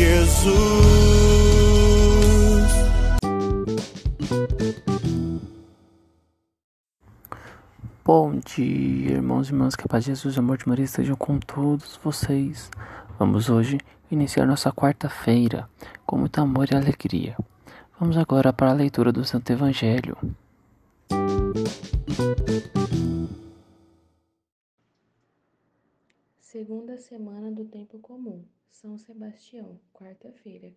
Jesus. Bom dia, irmãos e irmãs, que a paz de Jesus e o amor de Maria estejam com todos vocês. Vamos hoje iniciar nossa quarta-feira com muito amor e alegria. Vamos agora para a leitura do Santo Evangelho. Segunda semana do tempo comum. São Sebastião, quarta-feira.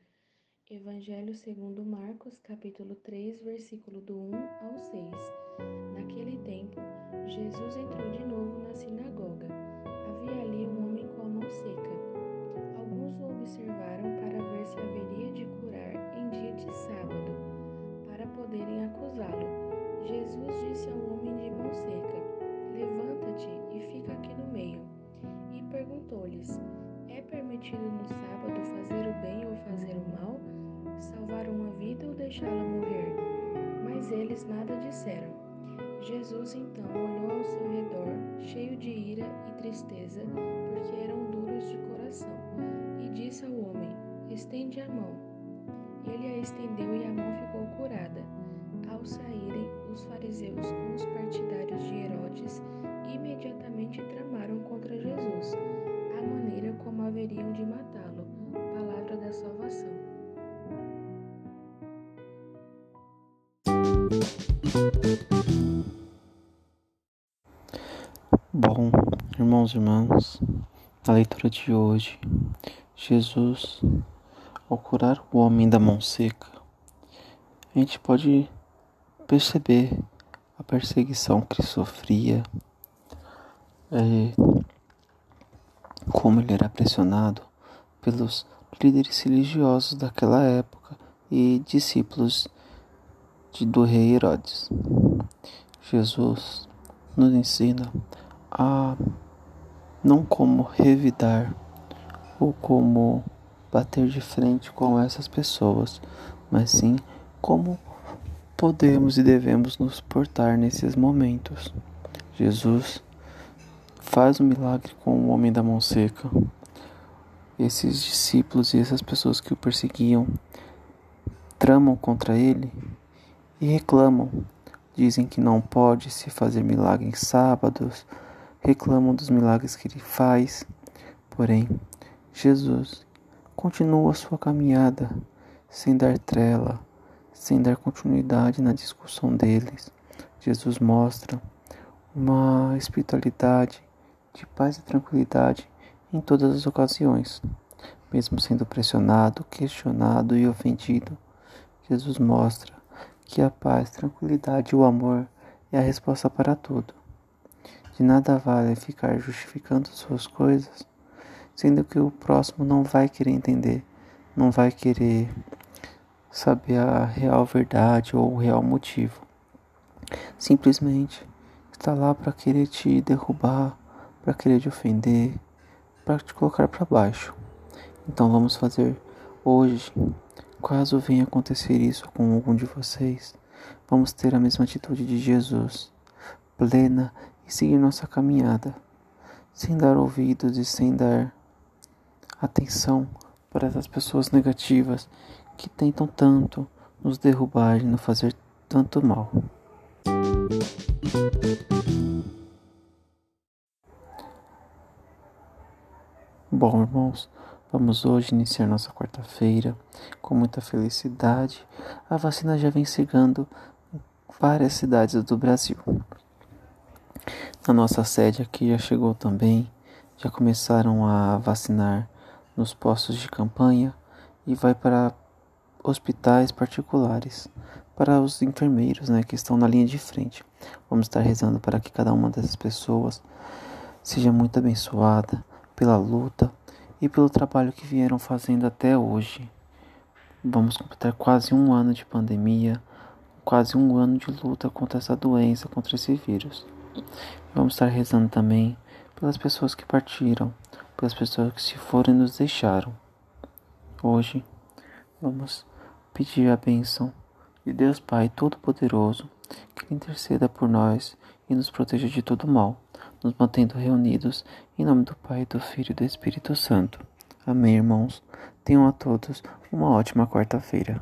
Evangelho segundo Marcos, capítulo 3, versículo do 1 ao 6. Naquele tempo, Jesus entrou de novo deixá-la morrer? Mas eles nada disseram. Jesus então olhou ao seu redor, cheio de ira e tristeza, porque eram duros de coração, e disse ao homem: Estende a mão. Ele a estendeu e a mão ficou curada. Ao saírem, os fariseus com os partidários irmãos e irmãs, na leitura de hoje, Jesus, ao curar o homem da mão seca, a gente pode perceber a perseguição que ele sofria, é, como ele era pressionado pelos líderes religiosos daquela época e discípulos de, do rei Herodes. Jesus nos ensina a não como revidar ou como bater de frente com essas pessoas, mas sim como podemos e devemos nos portar nesses momentos. Jesus faz um milagre com o homem da mão seca. Esses discípulos e essas pessoas que o perseguiam tramam contra ele e reclamam. Dizem que não pode se fazer milagre em sábados, reclamam dos milagres que ele faz. Porém, Jesus continua sua caminhada sem dar trela, sem dar continuidade na discussão deles. Jesus mostra uma espiritualidade de paz e tranquilidade em todas as ocasiões. Mesmo sendo pressionado, questionado e ofendido, Jesus mostra que a paz, tranquilidade e o amor é a resposta para tudo. De nada vale ficar justificando suas coisas, sendo que o próximo não vai querer entender, não vai querer saber a real verdade ou o real motivo. Simplesmente está lá para querer te derrubar, para querer te ofender, para te colocar para baixo. Então vamos fazer hoje, caso venha acontecer isso com algum de vocês, vamos ter a mesma atitude de Jesus, plena e seguir nossa caminhada, sem dar ouvidos e sem dar atenção para essas pessoas negativas que tentam tanto nos derrubar e nos fazer tanto mal. Bom, irmãos, Vamos hoje iniciar nossa quarta-feira com muita felicidade. A vacina já vem chegando em várias cidades do Brasil. Na nossa sede aqui já chegou também, já começaram a vacinar nos postos de campanha e vai para hospitais particulares, para os enfermeiros né, que estão na linha de frente. Vamos estar rezando para que cada uma dessas pessoas seja muito abençoada pela luta e pelo trabalho que vieram fazendo até hoje. Vamos completar quase um ano de pandemia, quase um ano de luta contra essa doença, contra esse vírus. Vamos estar rezando também pelas pessoas que partiram, pelas pessoas que se foram e nos deixaram. Hoje, vamos pedir a bênção de Deus Pai Todo-Poderoso, que interceda por nós e nos proteja de todo mal, nos mantendo reunidos em nome do Pai, do Filho e do Espírito Santo. Amém, irmãos. Tenham a todos uma ótima quarta-feira.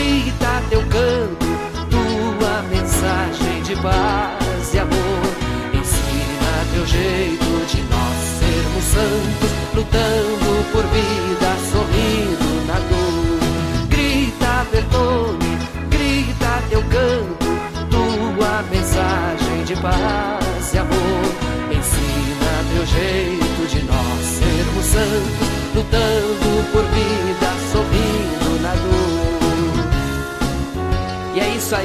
teu canto, tua mensagem de paz e amor. Ensina teu jeito de nós sermos santos, lutando por vida, sorrindo na dor.